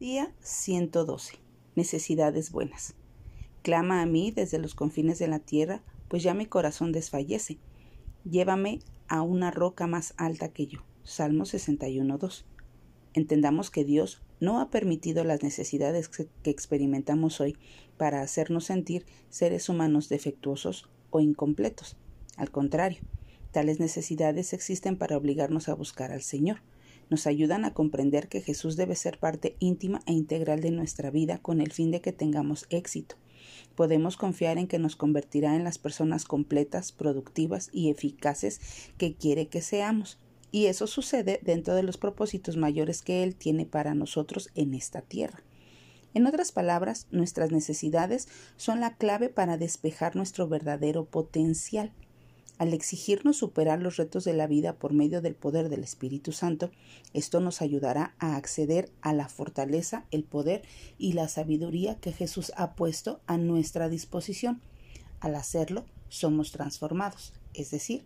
Día 112. Necesidades buenas. Clama a mí desde los confines de la tierra, pues ya mi corazón desfallece. Llévame a una roca más alta que yo. Salmo 61.2. Entendamos que Dios no ha permitido las necesidades que experimentamos hoy para hacernos sentir seres humanos defectuosos o incompletos. Al contrario, tales necesidades existen para obligarnos a buscar al Señor nos ayudan a comprender que Jesús debe ser parte íntima e integral de nuestra vida con el fin de que tengamos éxito. Podemos confiar en que nos convertirá en las personas completas, productivas y eficaces que quiere que seamos. Y eso sucede dentro de los propósitos mayores que Él tiene para nosotros en esta tierra. En otras palabras, nuestras necesidades son la clave para despejar nuestro verdadero potencial. Al exigirnos superar los retos de la vida por medio del poder del Espíritu Santo, esto nos ayudará a acceder a la fortaleza, el poder y la sabiduría que Jesús ha puesto a nuestra disposición. Al hacerlo, somos transformados, es decir,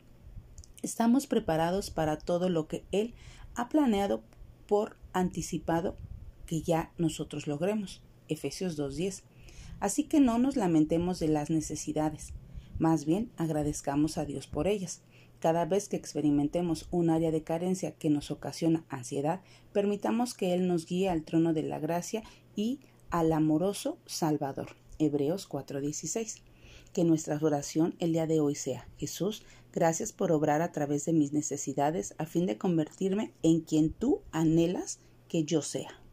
estamos preparados para todo lo que Él ha planeado por anticipado que ya nosotros logremos. Efesios 2.10. Así que no nos lamentemos de las necesidades más bien agradezcamos a Dios por ellas. Cada vez que experimentemos un área de carencia que nos ocasiona ansiedad, permitamos que Él nos guíe al trono de la gracia y al amoroso Salvador. Hebreos 4:16. Que nuestra oración el día de hoy sea, Jesús, gracias por obrar a través de mis necesidades a fin de convertirme en quien tú anhelas que yo sea.